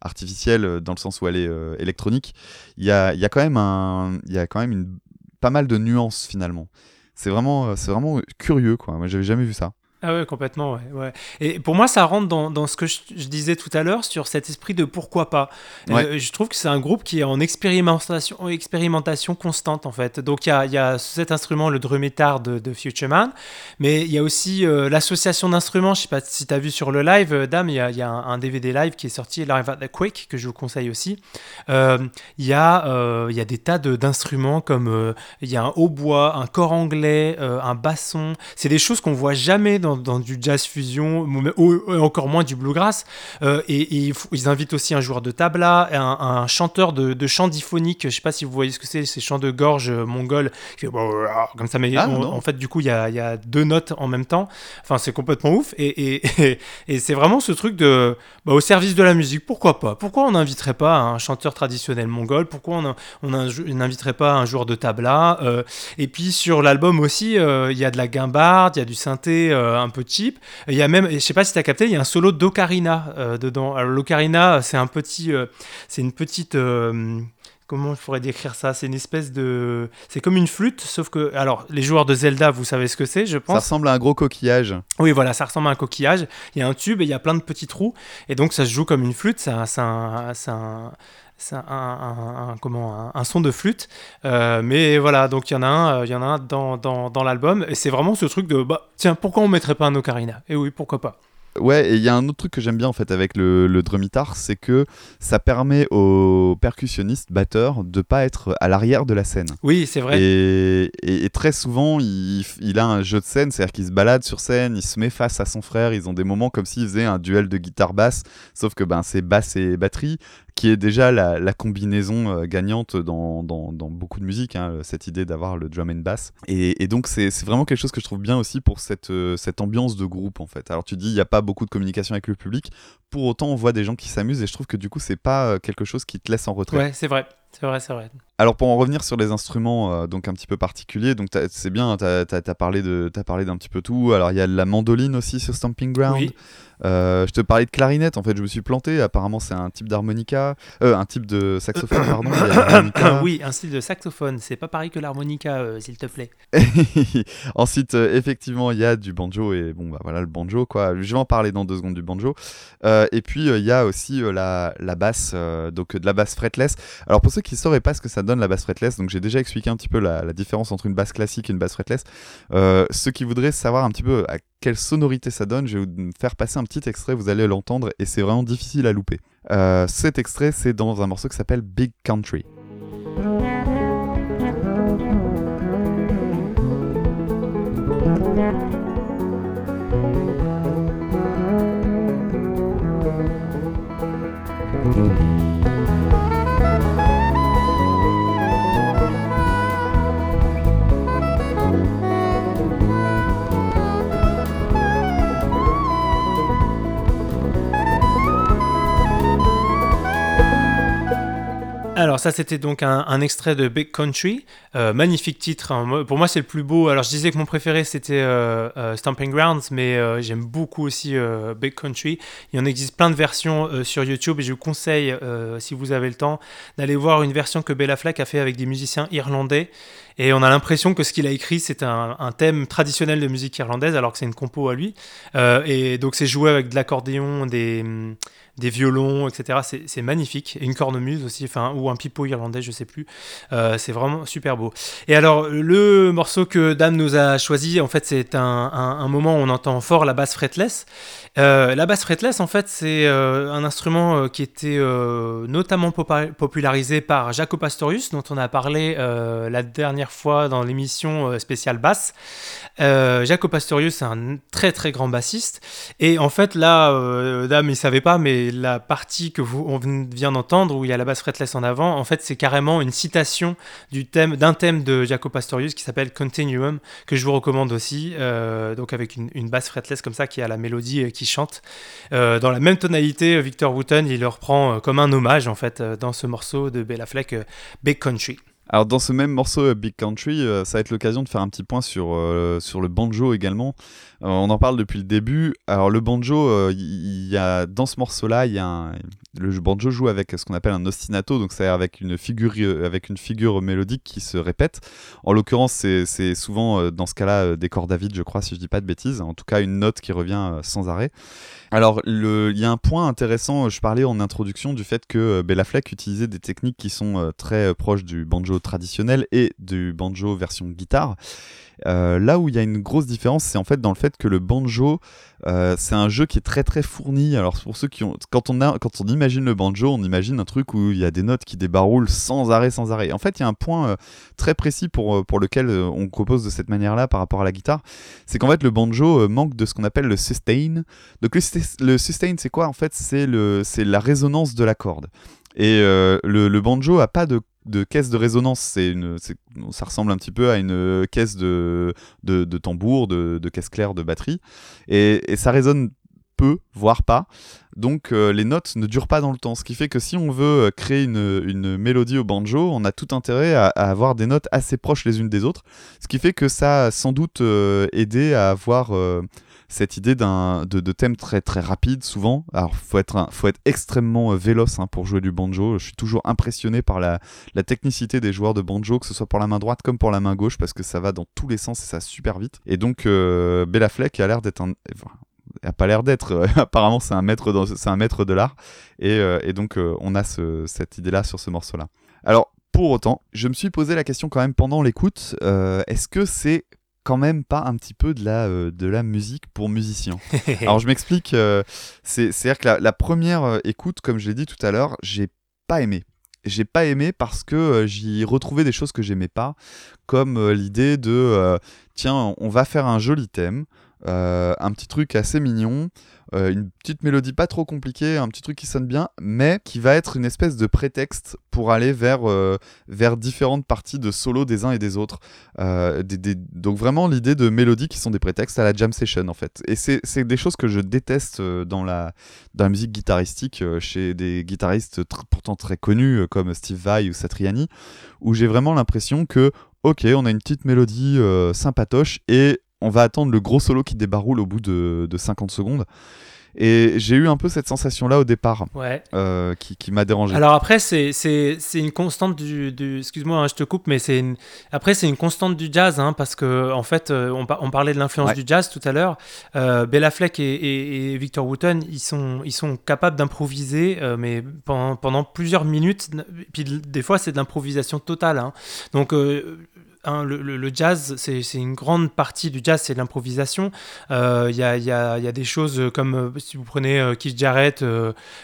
artificielle dans le sens où elle est électronique, il y a, y a, quand même un, il y a quand même une, pas mal de nuances finalement. C'est vraiment, c'est vraiment curieux quoi. Moi j'avais jamais vu ça. Ah ouais, complètement, ouais, ouais. Et pour moi, ça rentre dans, dans ce que je, disais tout à l'heure sur cet esprit de pourquoi pas. Euh, je trouve que c'est un groupe qui est en expérimentation, expérimentation constante, en fait. Donc, il y a, y a, cet instrument, le drumetar de, de Futureman, mais il y a aussi euh, l'association d'instruments. Je sais pas si tu as vu sur le live, euh, Dame, il y a, y a un, DVD live qui est sorti, Live at the Quick, que je vous conseille aussi. Il y, a, y a des tas d'instruments comme il y a un hautbois, un corps anglais, un basson. C'est des choses qu'on voit jamais dans dans, du jazz fusion, ou, encore moins du bluegrass. Euh, et, ils invitent aussi un joueur de tabla, un, un chanteur de, de chant diphonique. Je sais pas si vous voyez ce que c'est, ces chants de gorge euh, mongol. Comme ça, mais ah, en fait, du coup, il y a, y a, deux notes en même temps. Enfin, c'est complètement ouf. Et, et c'est vraiment ce truc de bah, au service de la musique. Pourquoi pas? Pourquoi on n'inviterait pas un chanteur traditionnel mongol? Pourquoi on, on n'inviterait pas un joueur de tabla? Euh, Et puis sur l'album aussi, il y a de la guimbarde, il y a du synthé un peu cheap. Il y a même, je sais pas si tu as capté, il y a un solo d'ocarina euh, dedans. Alors l'ocarina, c'est un petit, euh, c'est une petite euh, comment je pourrais décrire ça? C'est une espèce de. C'est comme une flûte, sauf que. Alors, les joueurs de Zelda, vous savez ce que c'est, je pense. Ça ressemble à un gros coquillage. Oui, voilà, ça ressemble à un coquillage. Il y a un tube et il y a plein de petits trous. Et donc, ça se joue comme une flûte. C'est un, un, c'est un, un, comment, un, son de flûte. Euh, mais voilà, donc il y en a un, euh, il y en a un dans, dans, dans l'album. Et c'est vraiment ce truc de, bah, tiens, pourquoi on mettrait pas un ocarina? Et oui, pourquoi pas Ouais, et il y a un autre truc que j'aime bien en fait avec le, le drumitar, c'est que ça permet aux percussionnistes, batteurs, de pas être à l'arrière de la scène. Oui, c'est vrai. Et, et, très souvent, il, il, a un jeu de scène, c'est-à-dire qu'il se balade sur scène, il se met face à son frère, ils ont des moments comme s'ils faisaient un duel de guitare-basse, sauf que ben, c'est basse et batterie qui est déjà la, combinaison euh, gagnante dans, beaucoup de musique, hein, cette idée d'avoir le drum and bass. Et, donc c'est vraiment quelque chose que je trouve bien aussi pour cette, euh, ambiance de groupe en fait. Alors tu dis il n'y a pas beaucoup de communication avec le public, pour autant on voit des gens qui s'amusent et je trouve que du coup c'est pas euh, quelque chose qui te laisse en retrait. Ouais, c'est vrai. C'est vrai, c'est vrai. Alors pour en revenir sur les instruments donc un petit peu particuliers, donc c'est bien, tu as, parlé d'un petit peu tout. Alors il y a la mandoline aussi sur Stomping Ground. Oui. Euh, je te parlais de clarinette, en fait, je me suis planté. Apparemment, c'est un type d'harmonica, euh, un type de saxophone, pardon. oui, un style de saxophone. C'est pas pareil que l'harmonica, euh, s'il te plaît. Ensuite, effectivement, il y a du banjo et bon, bah voilà, le banjo, quoi. Je vais en parler dans deux secondes du banjo. et puis, il y a aussi la, la, basse, donc de la basse fretless. Alors, pour ceux qui ne sauraient pas ce que ça donne la basse fretless, donc j'ai déjà expliqué un petit peu la, la, différence entre une basse classique et une basse fretless. ceux qui voudraient savoir un petit peu à quelle sonorité ça donne, je vais vous faire passer un petit extrait, vous allez l'entendre et c'est vraiment difficile à louper. Euh, cet extrait, c'est dans un morceau qui s'appelle Big Country. Ça c'était donc un, extrait de Big Country, magnifique titre. Hein. Pour moi c'est le plus beau. Alors je disais que mon préféré c'était Stomping Grounds, mais j'aime beaucoup aussi Big Country. Il en existe plein de versions sur YouTube et je vous conseille, si vous avez le temps, d'aller voir une version que Bella Fleck a fait avec des musiciens irlandais. Et on a l'impression que ce qu'il a écrit, c'est un, thème traditionnel de musique irlandaise, alors que c'est une compo à lui. et donc c'est joué avec de l'accordéon, des des violons, etc. C'est magnifique. Et une cornemuse aussi, enfin, ou un pipeau irlandais, je sais plus. Euh, c'est vraiment super beau. Et alors, le morceau que Dame nous a choisi, en fait, c'est un, moment où on entend fort la basse fretless. Euh, la basse fretless, en fait, c'est euh, un instrument qui était notamment popularisé par Jaco Pastorius, dont on a parlé la dernière fois dans l'émission spéciale basse. Jaco Pastorius, c'est un très très grand bassiste. Et en fait, là, Dame, il savait pas, mais la partie que vous on vient d'entendre où il y a la basse fretless en avant, en fait, c'est carrément une citation du thème d'un thème de Jaco Pastorius qui s'appelle Continuum que je vous recommande aussi. Euh, donc avec une, basse fretless comme ça qui a la mélodie euh, qui chante euh, dans la même tonalité. Victor Wooten, il le reprend comme un hommage en fait dans ce morceau de Bella Fleck, Big Country. Alors dans ce même morceau Big Country, ça va être l'occasion de faire un petit point sur, sur le banjo également. on en parle depuis le début. Alors le banjo, il y, a dans ce morceau-là, il y a le banjo joue avec ce qu'on appelle un ostinato, donc c'est avec une figure avec une figure mélodique qui se répète. En l'occurrence, c'est souvent dans ce cas-là des cordes à vide, je crois, si je dis pas de bêtises. En tout cas, une note qui revient sans arrêt. Alors, il y a un point intéressant, je parlais en introduction du fait que Bella Fleck utilisait des techniques qui sont très proches du banjo traditionnel et du banjo version guitare. Euh, là où il y a une grosse différence, c'est en fait dans le fait que le banjo, euh, c'est un jeu qui est très très fourni. Alors pour ceux qui ont, quand on a, quand on imagine le banjo, on imagine un truc où il y a des notes qui débaroulent sans arrêt, sans arrêt. En fait, il y a un point euh, très précis pour pour lequel on compose de cette manière-là par rapport à la guitare, c'est qu'en fait le banjo manque de ce qu'on appelle le sustain. Donc le, sustain, c'est quoi? En fait, c'est le, c'est la résonance de la corde. Et le, le, banjo a pas de de caisse de résonance. C'est une, ça ressemble un petit peu à une caisse de, de, tambour, de, caisse claire de batterie. Et, ça résonne peu, voire pas. Donc euh, les notes ne durent pas dans le temps. Ce qui fait que si on veut euh, créer une, mélodie au banjo, on a tout intérêt à, avoir des notes assez proches les unes des autres. Ce qui fait que ça a sans doute euh, aidé à avoir cette idée de, de, thème très très rapide souvent. Alors faut être faut être extrêmement euh, véloce hein, pour jouer du banjo. Je suis toujours impressionné par la, la, technicité des joueurs de banjo, que ce soit pour la main droite comme pour la main gauche, parce que ça va dans tous les sens et ça super vite. Et donc euh, Bella Fleck a l'air d'être un a pas l'air d'être. apparemment, c'est un maître, c'est un maître de l'art. Et, euh, et, donc, on a ce, cette idée-là sur ce morceau-là. Alors, pour autant, je me suis posé la question quand même pendant l'écoute. Est-ce que c'est quand même pas un petit peu de la, euh, de la musique pour musiciens. Alors je m'explique, euh, c'est-à-dire que la, première euh, écoute, comme je l'ai dit tout à l'heure, j'ai pas aimé. J'ai pas aimé parce que j'y retrouvais des choses que j'aimais pas, comme l'idée de tiens, on va faire un joli thème, un petit truc assez mignon, euh, une petite mélodie pas trop compliquée, un petit truc qui sonne bien, mais qui va être une espèce de prétexte pour aller vers, euh, vers différentes parties de solo des uns et des autres. Euh, donc vraiment l'idée de mélodies qui sont des prétextes à la jam session en fait. Et c'est des choses que je déteste dans la, dans la musique guitaristique chez des guitaristes pourtant très connus comme Steve Vai ou Satriani, où j'ai vraiment l'impression que ok, on a une petite mélodie sympatoche et on va attendre le gros solo qui débaroule au bout de, 50 secondes. Et j'ai eu un peu cette sensation-là au départ, euh, qui, m'a dérangé. Alors après, c'est une constante du... Excuse-moi, hein, je te coupe, mais c'est après, c'est une constante du jazz, hein, parce que en fait, euh, on, on parlait de l'influence du jazz tout à l'heure. Euh, Bella Fleck et, Victor Wooten, ils sont, ils sont capables d'improviser, mais pendant, pendant, plusieurs minutes. Puis des fois, c'est de l'improvisation totale. Hein. Donc Hein, le, jazz, c'est une grande partie du jazz, c'est l'improvisation. Il euh, y, a, des choses comme, euh, si vous prenez euh, Keith Jarrett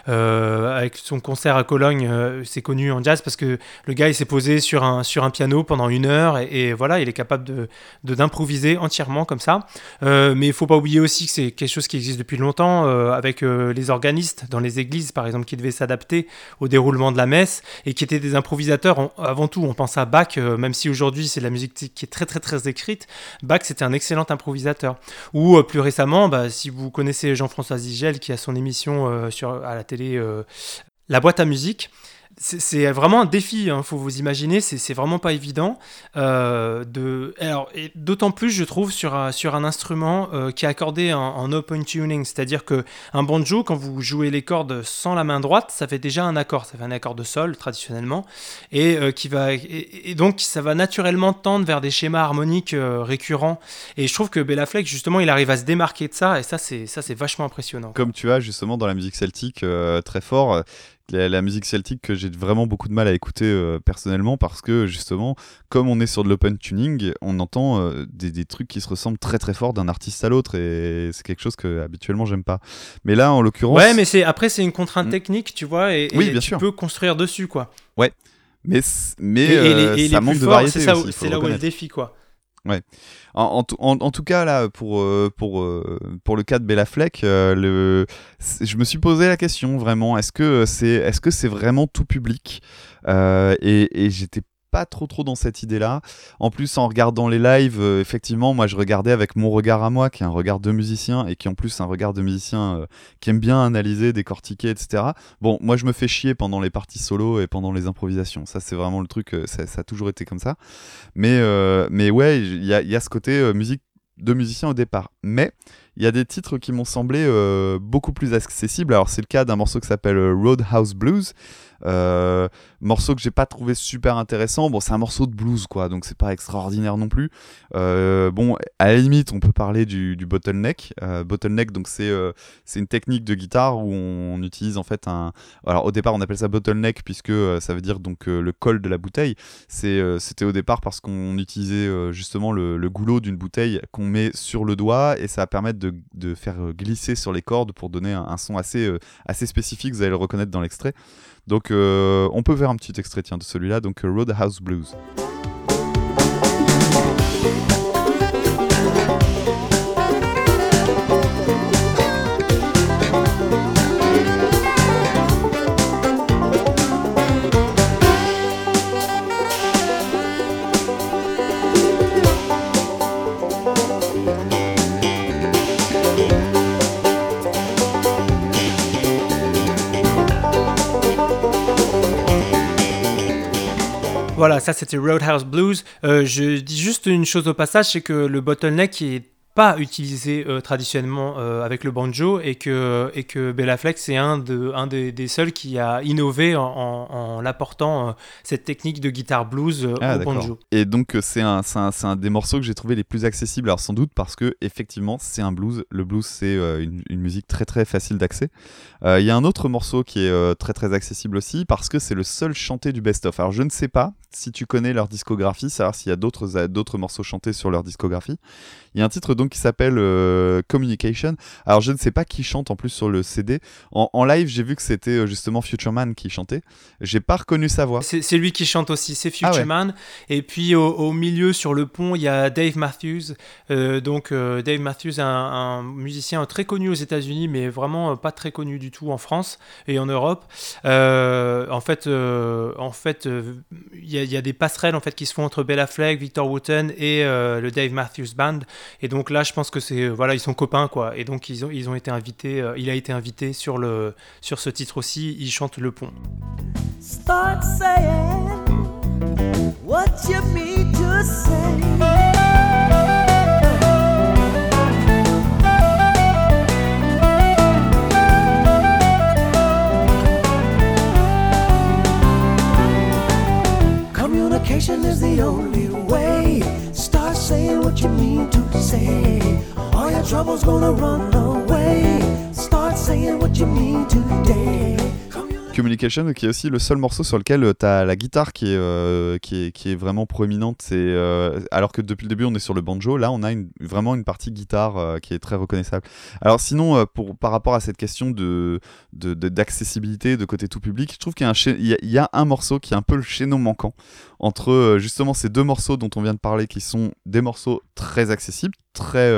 avec son concert à Cologne, c'est connu en jazz parce que le gars, il s'est posé sur un, piano pendant une heure et, voilà, il est capable d'improviser entièrement comme ça. mais il faut pas oublier aussi que c'est quelque chose qui existe depuis longtemps avec les organistes dans les églises, par exemple, qui devaient s'adapter au déroulement de la messe et qui étaient des improvisateurs. avant tout, on pense à Bach, même si aujourd'hui c'est la musique qui est très très très écrite, Bach c'était un excellent improvisateur. Ou euh, plus récemment, bah, si vous connaissez Jean-François Zigel qui a son émission euh, sur, à la télé euh, La boîte à musique, c'est vraiment un défi, il hein, faut vous imaginer, c'est vraiment pas évident. Euh, d'autant plus, je trouve, sur un, instrument euh, qui est accordé en, open tuning, c'est-à-dire que un banjo, quand vous jouez les cordes sans la main droite, ça fait déjà un accord, ça fait un accord de sol traditionnellement, et, euh, qui va, et, donc ça va naturellement tendre vers des schémas harmoniques récurrents. Et je trouve que Bella Fleck, justement, il arrive à se démarquer de ça, et ça, c'est vachement impressionnant. Comme tu as justement dans la musique celtique très fort la, musique celtique que j'ai vraiment beaucoup de mal à écouter euh, personnellement parce que justement, comme on est sur de l'open tuning, on entend euh, des, trucs qui se ressemblent très très fort d'un artiste à l'autre et c'est quelque chose que habituellement j'aime pas. Mais là, en l'occurrence. Ouais, mais c'est après c'est une contrainte mm. technique, tu vois, et, oui, bien tu sûr. peux construire dessus, quoi. Ouais. Mais, mais euh, ça manque de variété. C'est là où est le défi, quoi. Ouais. En, en, tout cas, là, pour, euh, pour, euh, pour le cas de Bella Fleck, euh, le, je me suis posé la question vraiment est-ce que c'est est -ce c'est vraiment tout public? Et, et j'étais pas trop trop dans cette idée-là. En plus, en regardant les lives, euh, effectivement, moi je regardais avec mon regard à moi, qui est un regard de musicien et qui en plus un regard de musicien euh, qui aime bien analyser, décortiquer, etc. Bon, moi je me fais chier pendant les parties solo et pendant les improvisations. Ça, c'est vraiment le truc, euh, ça, a toujours été comme ça. Mais, mais ouais, il y y a, ce côté musique de musicien au départ. Mais il y a des titres qui m'ont semblé beaucoup plus accessibles. Alors, c'est le cas d'un morceau qui s'appelle Roadhouse Blues. Euh, morceau que j'ai pas trouvé super intéressant. Bon, c'est un morceau de blues, quoi, donc c'est pas extraordinaire non plus. Euh, bon, à la limite, on peut parler du, bottleneck. Euh, bottleneck, donc c'est c'est une technique de guitare où on, utilise en fait un. Alors au départ, on appelle ça bottleneck puisque ça veut dire donc le col de la bouteille. C'était au départ parce qu'on utilisait justement le, goulot d'une bouteille qu'on met sur le doigt et ça va permettre de, de faire glisser sur les cordes pour donner un, un son assez, assez spécifique. Vous allez le reconnaître dans l'extrait. Donc euh, on peut faire un petit extrait de celui-là, donc euh, Roadhouse Blues. Ça c'était Roadhouse Blues. Euh, je dis juste une chose au passage, c'est que le bottleneck est pas utilisé euh, traditionnellement euh, avec le banjo et que, et que Bella Flex c'est un, de, un des, des, seuls qui a innové en, en, apportant euh, cette technique de guitare blues ah, au banjo. Et donc c'est un, un, un, des morceaux que j'ai trouvé les plus accessibles, alors sans doute parce que effectivement c'est un blues, le blues c'est une, une, musique très très facile d'accès. Il y a un autre morceau qui est très très accessible aussi parce que c'est le seul chanté du best-of. Alors je ne sais pas si tu connais leur discographie, savoir s'il y a d'autres morceaux chantés sur leur discographie. Il y a un titre donc qui s'appelle euh, Communication. Alors je ne sais pas qui chante en plus sur le CD. En, live, j'ai vu que c'était euh, justement Future Man qui chantait. J'ai pas reconnu sa voix. C'est lui qui chante aussi, c'est Future ah Man. Et puis au, milieu sur le pont, il y a Dave Matthews. Euh, donc Dave Matthews, un, un, musicien très connu aux États-Unis, mais vraiment pas très connu du tout en France et en Europe. en fait, en fait, il y, y, a des passerelles en fait qui se font entre Bella Fleck, Victor Wooten et le Dave Matthews Band. Et donc là, je pense que c'est voilà, ils sont copains quoi. Et donc ils ont ils ont été invités. Euh, il a été invité sur le sur ce titre aussi. Il chante le pont. Start saying what you mean to say. Communication is the only way. Start saying what you mean to say. All your troubles gonna run away. Start saying what you mean today. Communication, qui est aussi le seul morceau sur lequel euh, tu as la guitare qui est, euh, qui est, qui est vraiment proéminente. Euh, alors que depuis le début, on est sur le banjo, là, on a vraiment une partie guitare qui est très reconnaissable. Alors, sinon, pour, par rapport à cette question de, d'accessibilité, de, côté tout public, je trouve qu'il y a, un morceau qui est un peu le chaînon manquant entre justement ces deux morceaux dont on vient de parler, qui sont des morceaux très accessibles, très,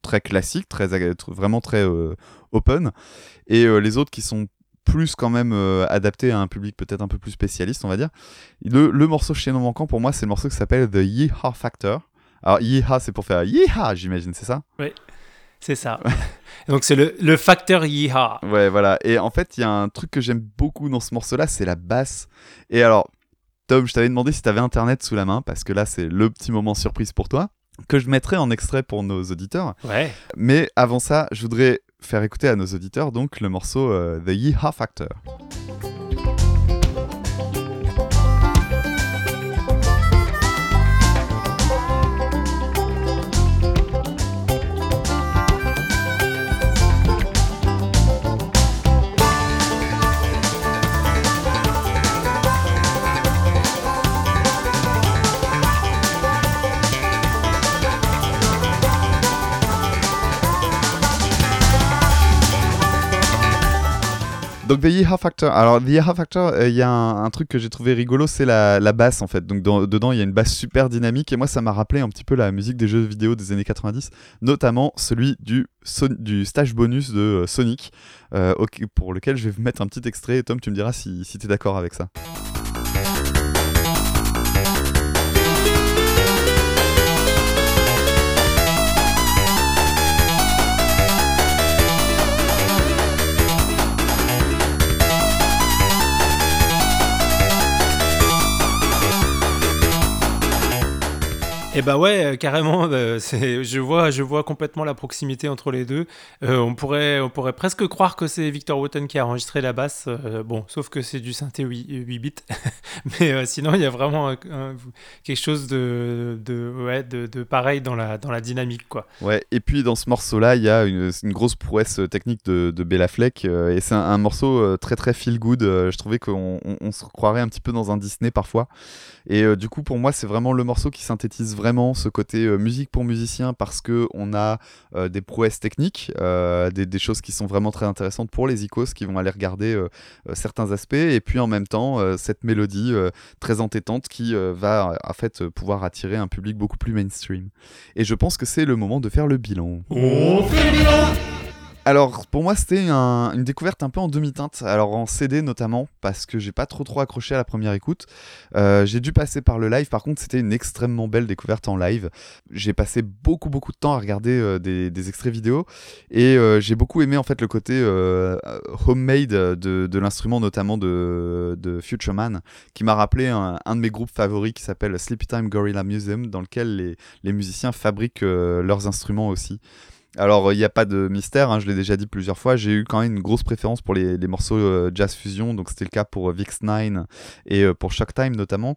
très classiques, très, vraiment très open, et les autres qui sont plus quand même euh, adapté à un public peut-être un peu plus spécialiste, on va dire. Le, le morceau chaînon manquant, pour moi, c'est le morceau qui s'appelle The Yeehaw Factor. Alors, Yeehaw, c'est pour faire Yeehaw, j'imagine, c'est ça? Oui. C'est ça. Donc c'est le, le facteur Yeehaw. Ouais, voilà. Et en fait, il y a un truc que j'aime beaucoup dans ce morceau-là, c'est la basse. Et alors, Tom, je t'avais demandé si t'avais Internet sous la main, parce que là, c'est le petit moment surprise pour toi, que je mettrai en extrait pour nos auditeurs. Ouais. Mais avant ça, je voudrais faire écouter à nos auditeurs donc le morceau euh, The Yeehaw Factor. Donc The Yeehaw Factor. Alors The Yeehaw Factor, euh, il y a un, truc que j'ai trouvé rigolo, c'est la, la basse en fait. Donc dans- dedans, il y a une basse super dynamique et moi ça m'a rappelé un petit peu la musique des jeux vidéo des années 90, notamment celui du, stage bonus de euh, Sonic, euh, pour lequel je vais vous mettre un petit extrait. Tom, tu me diras si, si tu es d'accord avec ça. Et bah ouais, euh, carrément. euh, je vois, je vois complètement la proximité entre les deux. Euh, on pourrait, on pourrait presque croire que c'est Victor Wooten qui a enregistré la basse. bon, sauf que c'est du synthé 8, 8 bits. Mais sinon, il y a vraiment quelque chose de, ouais, de, pareil dans la, dans la dynamique, quoi. Ouais, et puis dans ce morceau-là, il y a une, grosse prouesse technique de, de Bella Fleck, et c'est un, morceau très très feel good. je trouvais qu'on on- on se croirait un petit peu dans un Disney parfois. Et du coup, pour moi, c'est vraiment le morceau qui synthétise vraiment ce côté euh, musique pour musicien parce que on a euh, des prouesses techniques, euh, des, choses qui sont vraiment très intéressantes pour les icos qui vont aller regarder certains aspects, et puis en même temps, cette mélodie très entêtante qui va en fait pouvoir attirer un public beaucoup plus mainstream. Et je pense que c'est le moment de faire le bilan. Alors pour moi c'était un- une découverte un peu en demi-teinte, alors en CD notamment, parce que j'ai pas trop trop accroché à la première écoute. Euh, j'ai dû passer par le live, par contre c'était une extrêmement belle découverte en live. J'ai passé beaucoup beaucoup de temps à regarder euh, des, extraits vidéo et euh, j'ai beaucoup aimé en fait le côté homemade de, l'instrument notamment de, de Future Man, qui m'a rappelé un, de mes groupes favoris qui s'appelle Sleepy Time Gorilla Museum, dans lequel les, musiciens fabriquent leurs instruments aussi. Alors, il n'y a pas de mystère, hein, je l'ai déjà dit plusieurs fois, j'ai eu quand même une grosse préférence pour les, morceaux euh, jazz fusion, donc c'était le cas pour euh, VX9 et euh, pour Shock Time notamment.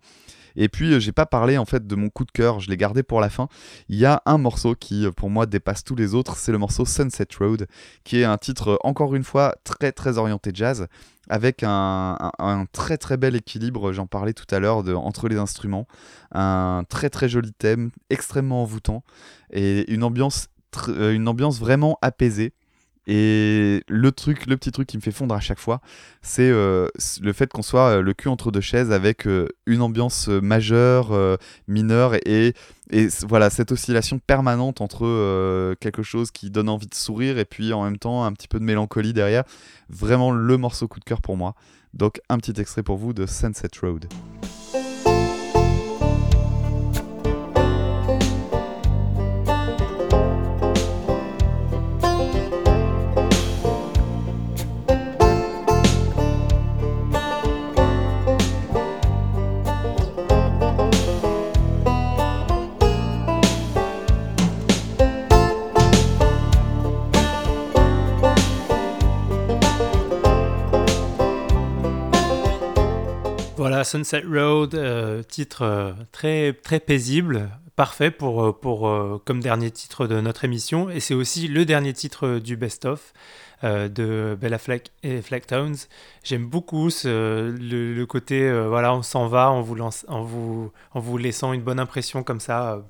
Et puis, j'ai pas parlé en fait de mon coup de cœur, je l'ai gardé pour la fin. Il y a un morceau qui, pour moi, dépasse tous les autres, c'est le morceau Sunset Road, qui est un titre, encore une fois, très très orienté jazz, avec un, un- très très bel équilibre, j'en parlais tout à l'heure, entre les instruments, un très très joli thème, extrêmement envoûtant, et une ambiance une ambiance vraiment apaisée. Et le truc, le petit truc qui me fait fondre à chaque fois, c'est euh, le fait qu'on soit euh, le cul entre deux chaises avec euh, une ambiance euh, majeure, euh, mineure et, et voilà cette oscillation permanente entre euh, quelque chose qui donne envie de sourire et puis en même temps un petit peu de mélancolie derrière. Vraiment le morceau coup de cœur pour moi. Donc un petit extrait pour vous de Sunset Road. Sunset Road, euh, titre euh, très, très paisible, parfait pour, euh, pour, comme dernier titre de notre émission. Et c'est aussi le dernier titre du best-of de Bella Fleck et Flecktones. J'aime beaucoup le, côté, voilà, on s'en va en vous laissant une bonne impression comme ça,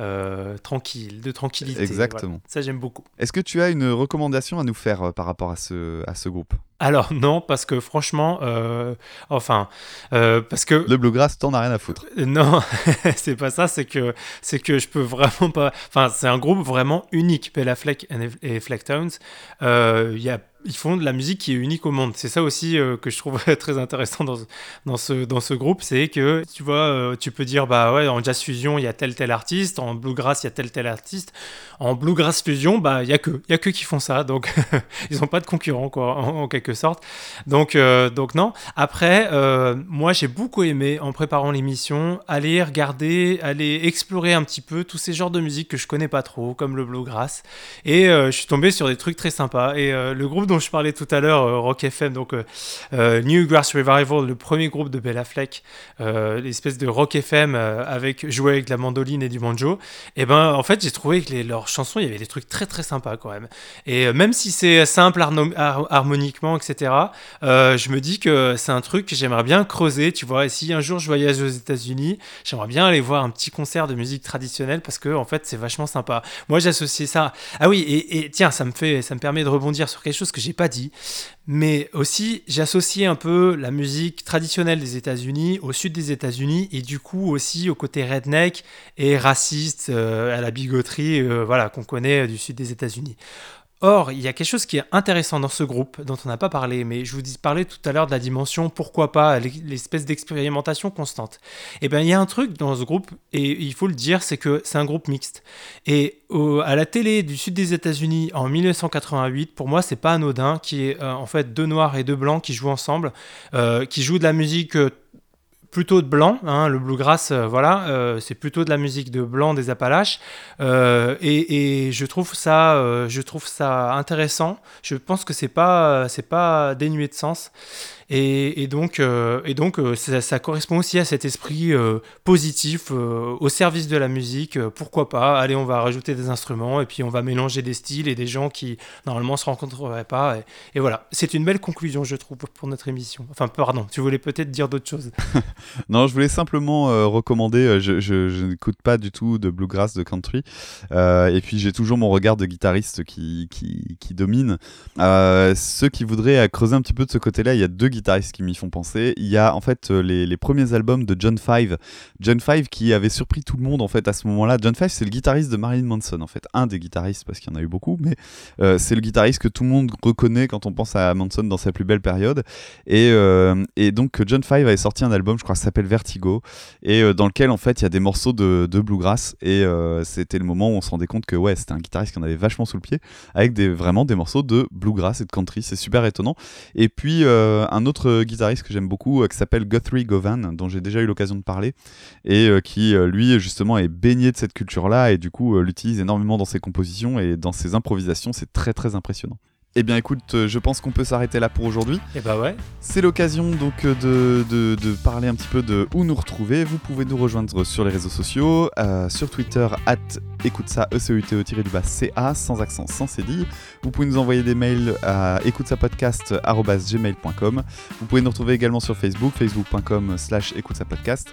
euh, euh, tranquille, de tranquillité. Exactement. Voilà. Ça, j'aime beaucoup. Est-ce que tu as une recommandation à nous faire euh, par rapport à ce, à ce groupe? Alors, non, parce que franchement, euh, enfin, euh, parce que Le bluegrass, t'en as rien à foutre. Euh, Non, c'est pas ça, c'est que, c'est que je peux vraiment pas. Enfin, c'est un groupe vraiment unique, Bella Fleck et Flecktones. Euh, Il y a ils font de la musique qui est unique au monde. C'est ça aussi euh, que je trouve très intéressant dans, dans, ce, dans ce groupe, c'est que tu vois, euh, tu peux dire bah ouais, en jazz fusion il y a tel tel artiste, en bluegrass il y a tel tel artiste, en bluegrass fusion bah il y a que il y a que qui font ça, donc ils n'ont pas de concurrents quoi, en, quelque sorte. Donc euh, donc non. Après, moi j'ai beaucoup aimé en préparant l'émission aller regarder, aller explorer un petit peu tous ces genres de musique que je connais pas trop, comme le bluegrass, et je suis tombé sur des trucs très sympas. Et le groupe dont je parlais tout à l'heure, euh, Rock FM, donc euh, euh, New Grass Revival, le premier groupe de Bella Fleck, l'espèce de Rock FM avec jouer avec la mandoline et du banjo, et eh ben en fait j'ai trouvé que leurs chansons, il y avait des trucs très très sympas quand même. Et même si c'est simple harmoniquement, etc., je me dis que c'est un truc que j'aimerais bien creuser, tu vois. Et si un jour je voyage aux États-Unis, j'aimerais bien aller voir un petit concert de musique traditionnelle parce que en fait c'est vachement sympa. Moi j'associe ça. Ah oui, et, et, tiens, ça me fait, ça me permet de rebondir sur quelque chose que j'ai pas dit, mais aussi j'associe un peu la musique traditionnelle des États-Unis au sud des États-Unis et du coup aussi au côté redneck et raciste, euh, à la bigoterie, euh, voilà qu'on connaît du sud des États-Unis. Or, il y a quelque chose qui est intéressant dans ce groupe, dont on n'a pas parlé, mais je vous parlais tout à l'heure de la dimension, pourquoi pas, l'espèce d'expérimentation constante. Et eh bien, il y a un truc dans ce groupe, et il faut le dire, c'est que c'est un groupe mixte. Et à la télé du sud des États-Unis en 1988, pour moi, c'est pas anodin, qui est euh, en fait deux noirs et deux blancs qui jouent ensemble, euh, qui jouent de la musique euh, plutôt de blanc. Hein, le bluegrass, euh, voilà, euh, c'est plutôt de la musique de blanc des Appalaches. Euh, et, je trouve ça, je trouve ça intéressant. Je pense que c'est pas, c'est pas dénué de sens. Et, donc, euh, et donc euh, ça, correspond aussi à cet esprit euh, positif au service de la musique. pourquoi pas Allez, on va rajouter des instruments et puis on va mélanger des styles et des gens qui normalement se rencontreraient pas. Et, voilà, c'est une belle conclusion, je trouve, pour notre émission. Enfin, pardon, tu voulais peut-être dire d'autres choses. non, je voulais simplement recommander. Je, je, n'écoute pas du tout de bluegrass, de country. et puis j'ai toujours mon regard de guitariste qui, qui, qui domine. ceux qui voudraient creuser un petit peu de ce côté-là, il y a deux guitaristes qui m'y font penser. Il y a en fait euh, les, premiers albums de John Five. John Five qui avait surpris tout le monde en fait à ce moment-là. John Five c'est le guitariste de Marilyn Manson en fait. Un des guitaristes parce qu'il y en a eu beaucoup, mais euh, c'est le guitariste que tout le monde reconnaît quand on pense à Manson dans sa plus belle période. Et, euh, donc John Five avait sorti un album, je crois, s'appelle Vertigo, et dans lequel en fait il y a des morceaux de, de bluegrass. Et c'était le moment où on se rendait compte que ouais, c'était un guitariste qui en avait vachement sous le pied, avec des, vraiment des morceaux de bluegrass et de country. C'est super étonnant. Et puis un autre guitariste que j'aime beaucoup euh, qui s'appelle Guthrie Govan, dont j'ai déjà eu l'occasion de parler, et euh, qui euh, lui justement est baigné de cette culture-là et du coup l'utilise énormément dans ses compositions et dans ses improvisations. C'est très très impressionnant. Eh bien écoute, euh, je pense qu'on peut s'arrêter là pour aujourd'hui. Et eh bah ouais. C'est l'occasion donc euh, de, de, parler un petit peu de où nous retrouver. Vous pouvez nous rejoindre sur les réseaux sociaux, euh, sur Twitter, at écoute ça, e c e u t du bas ca, sans accent, sans cédille. Vous pouvez nous envoyer des mails à écoute gmail.com. Vous pouvez nous retrouver également sur Facebook, facebook.com slash écoute podcast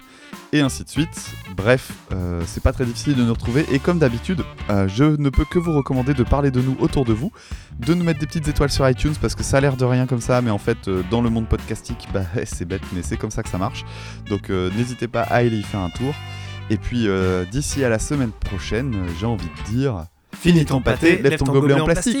et ainsi de suite. Bref, euh, c'est pas très difficile de nous retrouver et comme d'habitude, euh, je ne peux que vous recommander de parler de nous autour de vous, de nous mettre des petites étoiles sur iTunes parce que ça a l'air de rien comme ça, mais en fait, euh, dans le monde podcastique, bah, c'est bête, mais c'est comme ça que ça marche. Donc n'hésitez pas à aller y faire un tour. Et puis d'ici à la semaine prochaine, j'ai envie de dire. Finis ton pâté, lève ton, gobelet, en plastique.